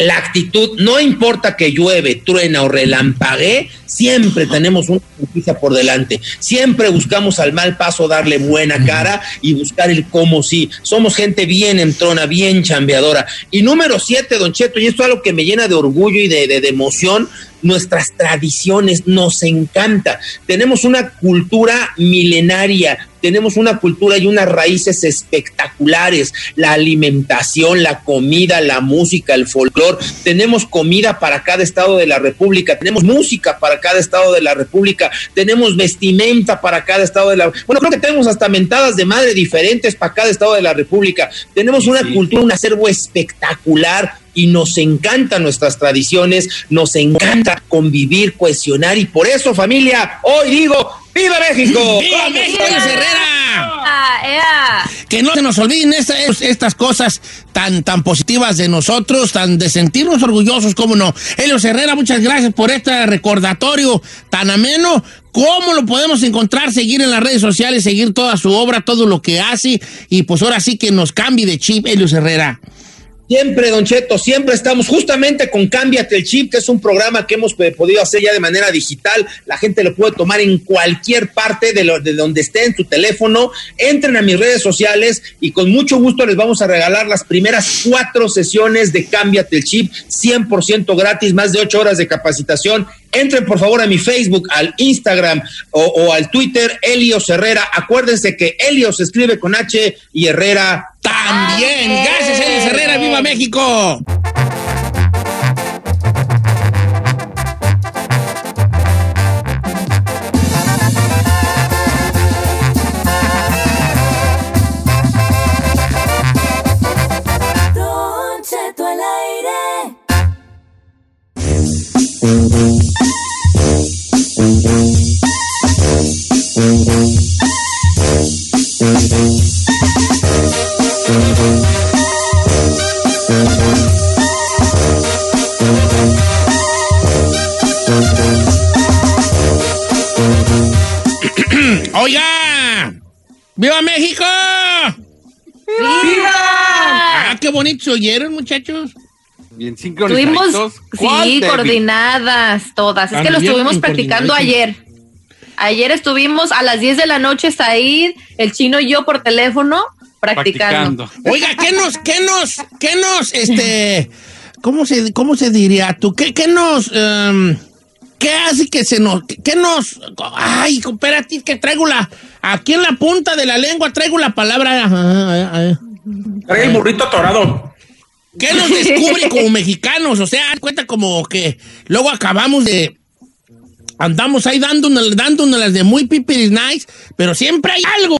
Speaker 7: La actitud, no importa que llueve, truena o relampaguee, siempre tenemos una justicia por delante. Siempre buscamos al mal paso darle buena cara y buscar el cómo sí. Somos gente bien entrona, bien chambeadora. Y número siete, Don Cheto, y esto es algo que me llena de orgullo y de, de- de emoción, nuestras tradiciones, nos encanta. Tenemos una cultura milenaria, tenemos una cultura y unas raíces espectaculares, la alimentación, la comida, la música, el folclor, tenemos comida para cada estado de la República, tenemos música para cada estado de la República, tenemos vestimenta para cada estado de la Bueno, creo que tenemos hasta mentadas de madre diferentes para cada estado de la República. Tenemos una cultura, un acervo espectacular y nos encantan nuestras tradiciones, nos encanta convivir, cohesionar y por eso familia, hoy digo, ¡Viva México!
Speaker 2: ¡Viva México, Luis Herrera!
Speaker 4: Ah, ea.
Speaker 2: Que no se nos olviden esta- estas cosas tan, tan positivas de nosotros, tan de sentirnos orgullosos, cómo no. Helios Herrera, muchas gracias por este recordatorio tan ameno. ¿Cómo lo podemos encontrar? Seguir en las redes sociales, seguir toda su obra, todo lo que hace. Y pues ahora sí que nos cambie de chip, Helios Herrera.
Speaker 7: Siempre, Don Cheto, siempre estamos justamente con Cámbiate el Chip, que es un programa que hemos eh, podido hacer ya de manera digital. La gente lo puede tomar en cualquier parte de, lo- de donde esté en tu teléfono. Entren a mis redes sociales y con mucho gusto les vamos a regalar las primeras cuatro sesiones de Cámbiate el Chip, 100% gratis, más de ocho horas de capacitación. Entren por favor a mi Facebook, al Instagram o, o al Twitter, Helios Herrera. Acuérdense que Helios se escribe con H y Herrera
Speaker 2: También. Gracias, Helios Herrera. ¡Viva México! ¡Oiga! ¡Viva México!
Speaker 4: ¡Viva!
Speaker 2: Ah, qué bonito se oyeron, muchachos.
Speaker 3: Bien
Speaker 4: Estuvimos,
Speaker 3: sincronizados. ¿Cuál,
Speaker 4: sí, coordinadas todas. Es que lo estuvimos practicando ayer. Ayer estuvimos a las 10 de la noche, Said, el chino y yo por teléfono practicando.
Speaker 3: Practicando.
Speaker 2: Oiga, ¿qué nos, qué nos, qué nos, este, cómo se, cómo se diría tú? ¿Qué, qué nos, em, qué hace que se nos, qué nos, ay, espérate, que traigo la, aquí en la punta de la lengua traigo la palabra,
Speaker 6: Trae el burrito atorado.
Speaker 2: ¿qué nos descubre como mexicanos? O sea, haz cuenta como que luego acabamos de, andamos ahí dándonos, dándonos las de muy pipiris nice, pero siempre hay algo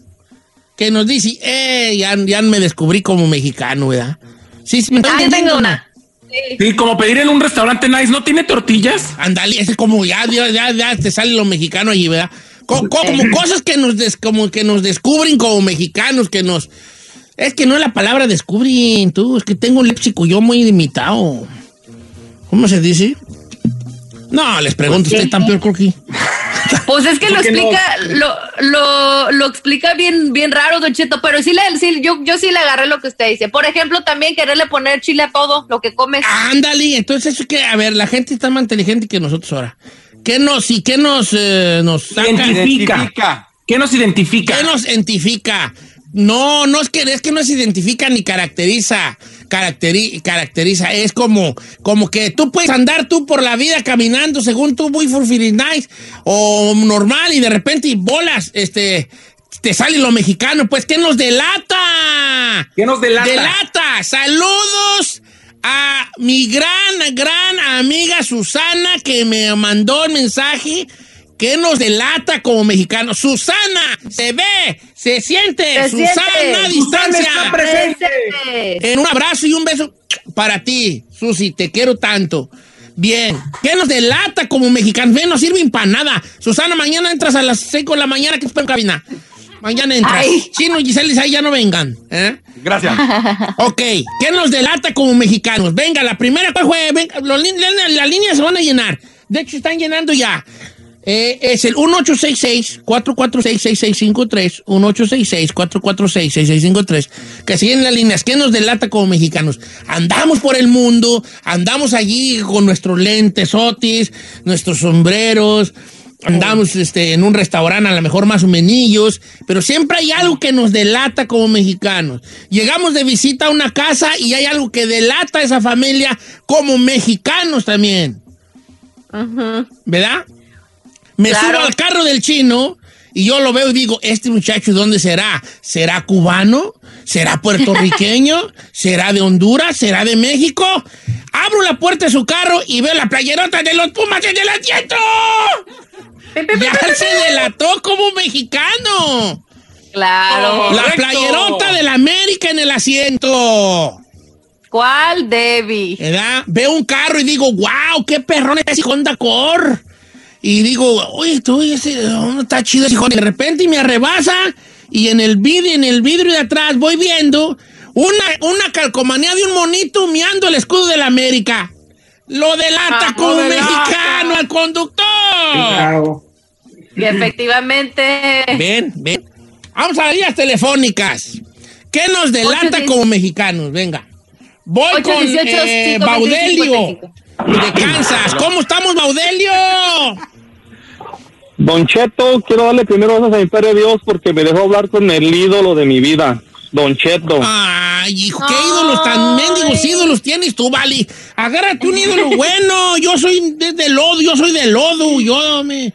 Speaker 2: que nos dice, eh, ya, ya me descubrí como mexicano, ¿verdad? Sí, sí, me
Speaker 4: Ah, yo tengo una. Sí.
Speaker 6: Sí, como pedir en un restaurante nice, ¿no tiene tortillas?
Speaker 2: Ándale, es como ya, ya, ya, ya te sale lo mexicano allí, ¿verdad? Co- co- como cosas que nos, des- como que nos descubren como mexicanos, que nos... Es que no es la palabra descubren, tú, es que tengo un léxico yo muy limitado. ¿Cómo se dice? No, les pregunto, ¿usted tan peor que
Speaker 4: Pues es que lo
Speaker 6: ¿Por qué no?
Speaker 4: explica, lo, lo, lo explica bien, bien raro, Don Cheto, pero sí, le, sí yo, yo sí le agarré lo que usted dice. Por ejemplo, también quererle poner chile a todo lo que comes.
Speaker 2: Ándale, entonces eso que, a ver, la gente está más inteligente que nosotros ahora. ¿Qué nos, y qué nos, eh, nos saca?
Speaker 6: Identifica.
Speaker 3: Identifica.
Speaker 6: ¿Qué nos identifica?
Speaker 2: ¿Qué nos identifica? No, no es que es que no se identifica ni caracteriza, caracteri- caracteriza, es como, como que tú puedes andar tú por la vida caminando según tú muy fulfilling nice o normal y de repente bolas, este, te sale lo mexicano, pues ¿qué nos delata?
Speaker 6: ¿Qué nos delata?
Speaker 2: Delata. Saludos a mi gran, gran amiga Susana que me mandó el mensaje que nos delata como mexicanos. Susana, se ve, se siente.
Speaker 4: Se
Speaker 2: Susana
Speaker 4: siente.
Speaker 2: a
Speaker 6: Susana
Speaker 2: distancia.
Speaker 6: está presente.
Speaker 2: En un abrazo y un beso para ti, Susi, te quiero tanto. Bien, ¿qué nos delata como mexicanos? Ven, no sirven para nada. Susana, mañana entras a las 5 de la mañana que espero en cabina. Mañana entras.
Speaker 4: Ay.
Speaker 2: Chino y Giselle ahí ya no vengan. ¿eh?
Speaker 3: Gracias.
Speaker 2: Ok, ¿qué nos delata como mexicanos? Venga, la primera ¿cuál fue? Venga, los las líneas se van a llenar. De hecho, están llenando ya. Eh, es el 1866-446-6653. 1866-446-6653. Que siguen las líneas. ¿Qué nos delata como mexicanos? Andamos por el mundo, andamos allí con nuestros lentes, otis, nuestros sombreros. Andamos este, en un restaurante, a lo mejor más o menillos, pero siempre hay algo que nos delata como mexicanos. Llegamos de visita a una casa y hay algo que delata a esa familia como mexicanos también.
Speaker 4: Ujú.
Speaker 2: ¿Verdad? Me
Speaker 4: Claro.
Speaker 2: subo al carro del chino Y yo lo veo y digo, ¿este muchacho dónde será? ¿Será cubano? ¿Será puertorriqueño? ¿Será de Honduras? ¿Será de México? Abro la puerta de su carro y veo la playerota de los Pumas en el asiento. Ya se delató como mexicano.
Speaker 4: Claro.
Speaker 2: La playerota de la América en el asiento.
Speaker 4: ¿Cuál, Debbie?
Speaker 2: ¿Verdad? Veo un carro y digo, wow, qué perrón es ese Honda Core. Y digo, oye, tú, ese, oh, está chido. Y de repente me arrebasa y en el vidrio, en el vidrio de atrás voy viendo una, una calcomanía de un monito miando el escudo de la América. Lo delata
Speaker 4: Ah,
Speaker 2: como
Speaker 4: lo delata.
Speaker 2: mexicano al conductor.
Speaker 4: Y efectivamente.
Speaker 2: Ven, ven. Vamos a las telefónicas. ¿Qué nos delata
Speaker 4: 8,
Speaker 2: como mexicanos? Venga. Voy
Speaker 4: 8,
Speaker 2: con
Speaker 4: 18,
Speaker 2: eh,
Speaker 4: 5,
Speaker 2: Baudelio de Kansas. ¿Cómo estamos, Baudelio?
Speaker 8: Don Cheto, quiero darle primero gracias a Imperio Dios porque me dejó hablar con el ídolo de mi vida, Don Cheto.
Speaker 2: Ay, hijo, qué ídolos tan mendigos ídolos tienes tú, Vali. Agárrate un ídolo bueno. Yo soy de, de lodo, yo soy de lodo. Yo me.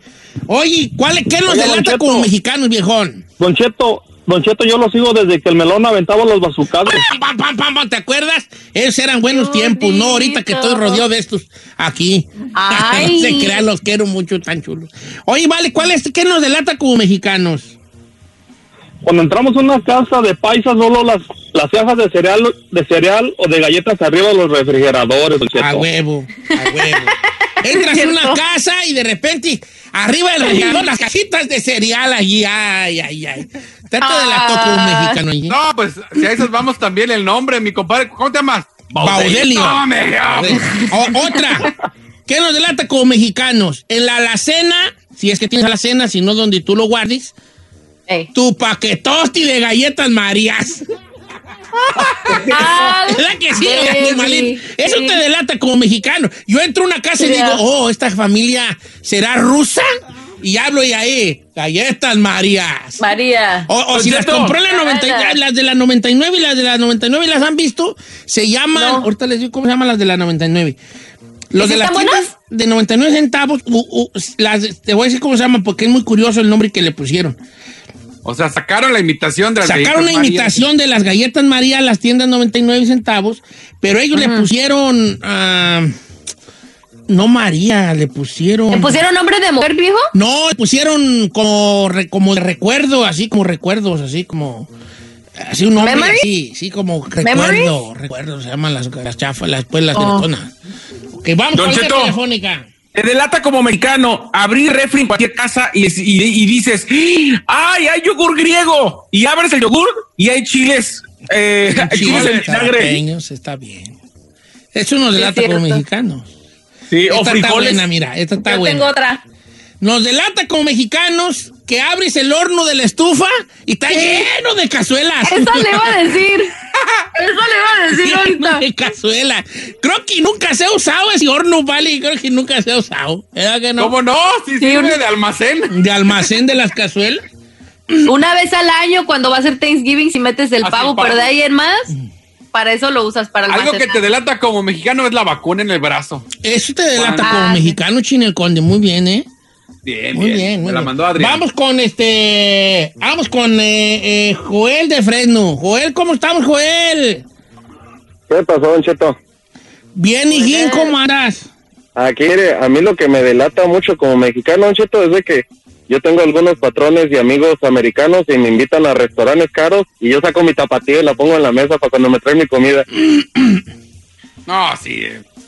Speaker 2: Oye, ¿cuál, ¿qué nos
Speaker 8: Don
Speaker 2: delata
Speaker 8: Cheto.
Speaker 2: como mexicanos, viejón?
Speaker 8: Don Cheto, Don Cheto, yo lo sigo desde que el melón aventaba los bazucados.
Speaker 2: Pam, pam, pam, pam, ¿Te acuerdas? Esos eran buenos tiempos, ¿no? Ahorita que estoy rodeado de estos aquí.
Speaker 4: Ay.
Speaker 2: no se crean, los quiero mucho, tan chulos. Oye, vale, ¿cuál es? ¿Qué nos delata como mexicanos?
Speaker 8: Cuando entramos a una casa de paisas, solo las, las cajas de cereal, de cereal o de galletas arriba de los refrigeradores, Cheto.
Speaker 2: A huevo, a huevo. Entras a una casa y de repente arriba del refrigerador las cajitas de cereal allí. Ay, ay, ay. Trata de la como mexicano allí.
Speaker 3: No, pues si a esas vamos también el nombre, mi compadre. ¿Cómo te llamas?
Speaker 2: Baudelio. O- otra. ¿Qué nos delata como mexicanos? En la alacena, si es que tienes alacena, si no donde tú lo guardes, tu paquetosti de galletas marías. ¿Verdad que sí? Animalito? Eso
Speaker 4: sí.
Speaker 2: te delata como mexicano. Yo entro a una casa y digo, oh, esta familia será rusa. Y hablo y ahí, galletas marías.
Speaker 4: María.
Speaker 2: O, o si las compró en la 90,
Speaker 4: Nada.
Speaker 2: las de la 99 y las de la 99 las han visto, se llaman,
Speaker 4: No.
Speaker 2: ahorita les digo cómo se llaman las de la 99. Los
Speaker 4: ¿Sí
Speaker 2: de las
Speaker 4: están
Speaker 2: tiendas
Speaker 4: buenas?
Speaker 2: de 99 centavos, u- u- las, te voy a decir cómo se llaman porque es muy curioso el nombre que le pusieron.
Speaker 3: O sea, sacaron la imitación de las
Speaker 2: Sacaron una
Speaker 3: galletas María.
Speaker 2: imitación de las galletas María a las tiendas 99 centavos, pero ellos le pusieron, ah, no María, le pusieron...
Speaker 4: ¿Le pusieron nombre de mujer, viejo?
Speaker 2: No, le pusieron como, como de recuerdo, así como recuerdos, así como. Así un nombre
Speaker 4: ¿Memory?
Speaker 2: así, sí, como
Speaker 4: ¿Memory?
Speaker 2: recuerdo, recuerdo, se llaman las, las chafas, las, pues, las
Speaker 4: Oh.
Speaker 2: teletonas. Ok, vamos
Speaker 6: Don
Speaker 2: con la telefónica.
Speaker 6: Te delata como mexicano abrir refri en cualquier casa y, y- y dices, ¡ay, hay yogur griego! Y abres el yogur y hay chiles. Eh, hay chiles en vinagre.
Speaker 2: está bien. Eso nos delata como mexicanos.
Speaker 6: Sí, o
Speaker 2: esta está
Speaker 6: frijoles.
Speaker 2: buena, mira, esta está
Speaker 4: Yo
Speaker 2: buena.
Speaker 4: tengo otra.
Speaker 2: Nos delata como mexicanos que abres el horno de la estufa y está lleno de cazuelas.
Speaker 4: Eso le iba a decir. Eso le iba a decir
Speaker 2: Lleno
Speaker 4: ahorita.
Speaker 2: de cazuela. Creo que nunca se ha usado ese horno, vale. Creo que nunca se ha usado. ¿Verdad que no?
Speaker 3: ¿Cómo no? Sí, sirve de almacén.
Speaker 2: De almacén de las cazuelas.
Speaker 4: Una vez al año, cuando va a ser Thanksgiving, si metes el
Speaker 3: Así,
Speaker 4: pavo,
Speaker 3: pavo.
Speaker 4: pero de ahí en más, para eso lo usas para
Speaker 3: Algo que te delata como mexicano es la vacuna en el brazo.
Speaker 2: Eso te delata
Speaker 4: Ah,
Speaker 2: como
Speaker 4: sí.
Speaker 2: mexicano, Chinel Conde. Muy bien, ¿eh?
Speaker 3: Bien,
Speaker 2: Muy
Speaker 3: bien.
Speaker 2: bien, muy
Speaker 3: Me la
Speaker 2: bien.
Speaker 3: mandó Adrián.
Speaker 2: Vamos con este. Vamos con eh, eh, Joel de Fresno. Joel, ¿cómo estamos, Joel?
Speaker 8: ¿Qué pasó, Don Cheto?
Speaker 2: Bien, hijín, ¿cómo andas?
Speaker 8: Aquí, mire, a mí lo que me delata mucho como mexicano, Don Cheto, es de que yo tengo algunos patrones y amigos americanos y me invitan a restaurantes caros y yo saco mi tapatío y la pongo en la mesa para cuando me traen mi comida.
Speaker 3: No, sí.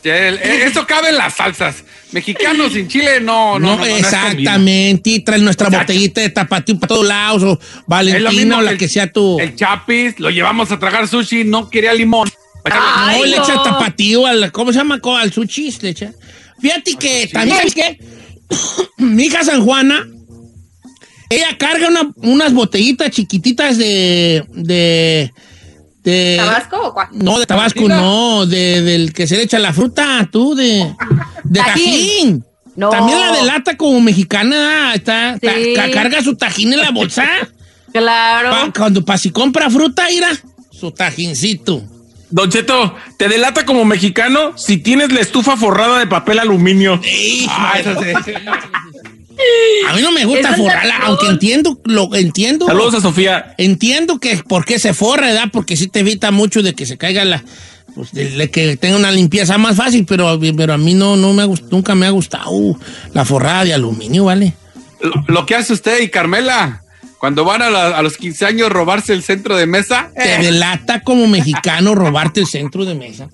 Speaker 3: El- eh, eso cabe en las salsas. Mexicanos sin chile, no, no.
Speaker 2: No,
Speaker 3: no, no es
Speaker 2: exactamente. Y trae nuestra botellita de tapatío para todos lados. O Valentina o la
Speaker 3: el-
Speaker 2: que sea tu.
Speaker 3: El chapis, lo llevamos a tragar sushi, no quería limón.
Speaker 2: no,
Speaker 4: Ay,
Speaker 2: le
Speaker 4: no.
Speaker 2: echa tapatío al. ¿Cómo se llama? Al sushi. Le echa. Fíjate que también, ¿sabes qué? Mi hija San Juana, ella carga una- unas botellitas chiquititas de. de. De.
Speaker 4: ¿Tabasco o cuál?
Speaker 2: No, de Tabasco, no, de, del que se le echa la fruta, tú, de. de
Speaker 4: Tajín.
Speaker 2: tajín.
Speaker 4: No.
Speaker 2: También la delata como mexicana, está, está-
Speaker 4: Sí.
Speaker 2: ca- carga su tajín en la bolsa.
Speaker 4: Claro.
Speaker 2: Pa- cuando pa si compra fruta, irá, su tajincito.
Speaker 6: Don Cheto, te delata como mexicano si tienes la estufa forrada de papel aluminio.
Speaker 3: Ah, eso sí.
Speaker 2: A mí no me gusta forrarla, aunque entiendo, lo entiendo.
Speaker 6: Saludos a Sofía.
Speaker 2: Entiendo que por qué se forra, ¿verdad? Porque sí te evita mucho de que se caiga la. Pues de, de que tenga una limpieza más fácil, pero, pero a mí no, no me nunca me ha gustado la forrada de aluminio, ¿vale?
Speaker 3: Lo, lo que hace usted y Carmela, cuando van a, la- a los 15 años robarse el centro de mesa,
Speaker 2: Te
Speaker 3: eh,
Speaker 2: delata como mexicano robarte el centro de mesa.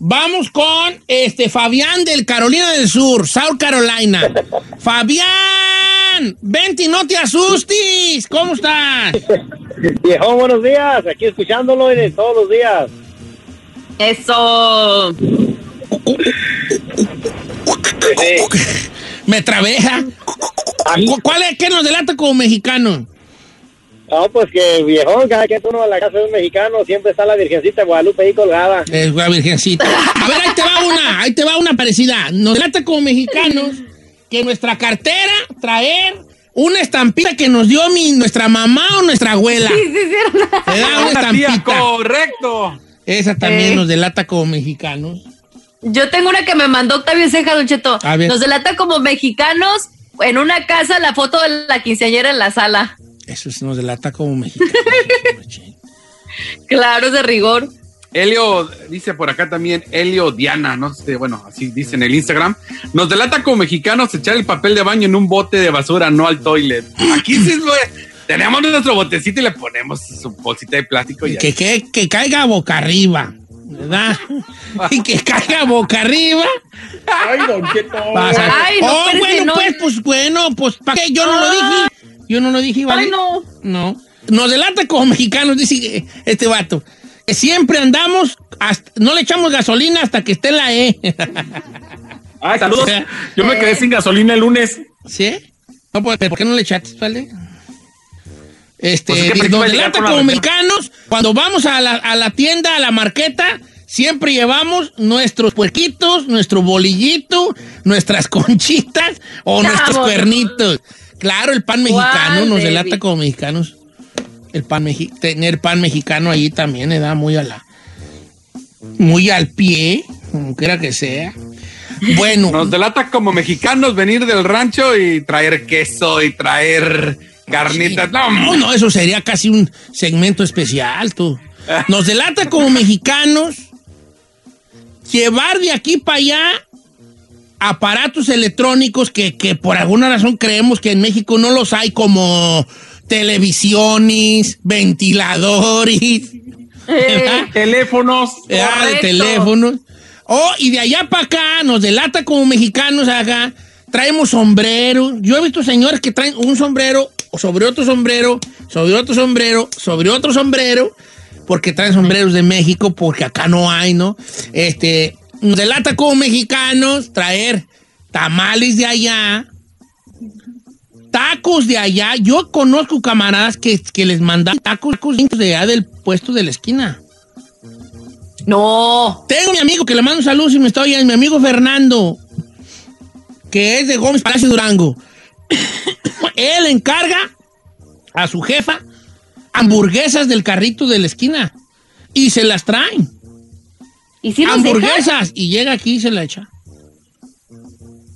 Speaker 2: Vamos con este Fabián del Carolina del Sur, South Carolina. Fabián, vente y no te asustes. ¿Cómo estás?
Speaker 9: Viejón, buenos días. Aquí escuchándolo eh, todos los días.
Speaker 4: Eso.
Speaker 2: Me trabeja. ¿Cu- ¿Cuál es que nos delata como mexicano?
Speaker 9: No, pues que viejón, cada que uno a la casa de un mexicano siempre está la Virgencita de Guadalupe ahí colgada.
Speaker 2: Es la virgencita. A ver, ahí te va una, ahí te va una parecida. Nos delata como mexicanos que nuestra cartera traer una estampita que nos dio mi, nuestra mamá o nuestra abuela.
Speaker 4: Sí, sí, sí.
Speaker 2: Te da una
Speaker 3: tía,
Speaker 2: estampita.
Speaker 3: correcto.
Speaker 2: Esa también
Speaker 4: Eh.
Speaker 2: nos delata como mexicanos.
Speaker 4: Yo tengo una que me mandó Octavio Ceja, Don Cheto.
Speaker 2: A ver.
Speaker 4: Nos delata como mexicanos en una casa la foto de la quinceañera en la sala.
Speaker 2: Eso nos delata como mexicanos.
Speaker 4: Claro, es de rigor.
Speaker 3: Helio, dice por acá también, Helio Diana, no sé, bueno, así dice en el Instagram. Nos delata como mexicanos echar el papel de baño en un bote de basura, no al toilet. Aquí sí, güey, tenemos nuestro botecito y le ponemos su bolsita de plástico y
Speaker 2: que, que, que caiga boca arriba, ¿verdad? y que caiga boca arriba.
Speaker 3: Ay, don Cheto.
Speaker 2: Pasa.
Speaker 4: Ay, no,
Speaker 2: oh, bueno,
Speaker 4: no.
Speaker 2: pues, pues, bueno, pues, ¿para qué? Yo no lo dije. Yo no lo dije, ¿vale?
Speaker 4: Ay, no.
Speaker 2: No. Nos delata como mexicanos, dice este vato. Que siempre andamos, hasta- no le echamos gasolina hasta que esté la E.
Speaker 6: Ay, saludos. Yo me quedé sin gasolina el lunes.
Speaker 2: ¿Sí? No, pues, ¿por qué no le echaste, vale? Este,
Speaker 6: Pues es que
Speaker 2: nos delata como mexicanos, cuando vamos a la, a la tienda, a la marqueta, siempre llevamos nuestros puerquitos, nuestro bolillito, nuestras conchitas o nuestros
Speaker 4: Vámonos.
Speaker 2: cuernitos. Claro, el pan mexicano
Speaker 4: ¿Cuál,
Speaker 2: nos delata como mexicanos. El pan mexi- tener pan mexicano allí también le da muy a la muy al pie, como quiera que sea. Bueno,
Speaker 3: Nos delata como mexicanos venir del rancho y traer queso y traer carnitas. No,
Speaker 2: No, no, eso sería casi un segmento especial, tú. Nos delata como mexicanos llevar de aquí para allá aparatos electrónicos que, que por alguna razón creemos que en México no los hay, como televisiones, ventiladores.
Speaker 6: Teléfonos.
Speaker 2: Ah, de teléfonos. Oh, y de allá para acá nos delata como mexicanos acá. Traemos sombrero. Yo he visto señores que traen un sombrero sobre otro sombrero, sobre otro sombrero, sobre otro sombrero, porque traen sombreros de México, porque acá no hay, ¿no? Este, nos delata como mexicanos traer tamales de allá, tacos de allá. Yo conozco camaradas que, que les mandan tacos, tacos de allá del puesto de la esquina.
Speaker 4: No.
Speaker 2: Tengo mi amigo que le mando un saludo si me está oyendo, mi amigo Fernando, que es de Gómez Palacio Durango. Él encarga a su jefa hamburguesas del carrito de la esquina y se las traen. Hamburguesas y llega aquí y se la echa.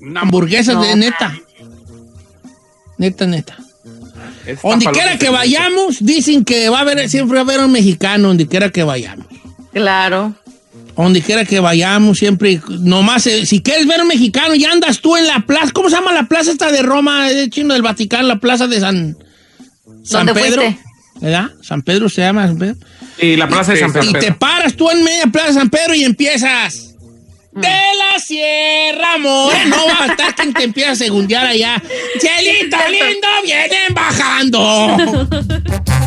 Speaker 3: una
Speaker 2: Hamburguesas de neta. Neta, neta.
Speaker 3: Esta
Speaker 2: Donde quiera que vayamos, dicen que va a haber, siempre va a haber un mexicano donde quiera que vayamos.
Speaker 4: Claro.
Speaker 2: Donde quiera que vayamos, siempre, nomás, eh, si quieres ver un mexicano, ya andas tú en la plaza, ¿cómo se llama la plaza esta de Roma, de chino del Vaticano, la plaza de San, San
Speaker 4: ¿Dónde
Speaker 2: Pedro?
Speaker 4: fuiste?
Speaker 2: ¿Verdad? San Pedro se llama San Pedro.
Speaker 6: Y la plaza de San
Speaker 2: Y
Speaker 6: Pedro.
Speaker 2: te paras tú en media plaza de San Pedro y empiezas. De la Sierra More. No va a estar quien te empieza a segundear allá. Cielito lindo, vienen bajando.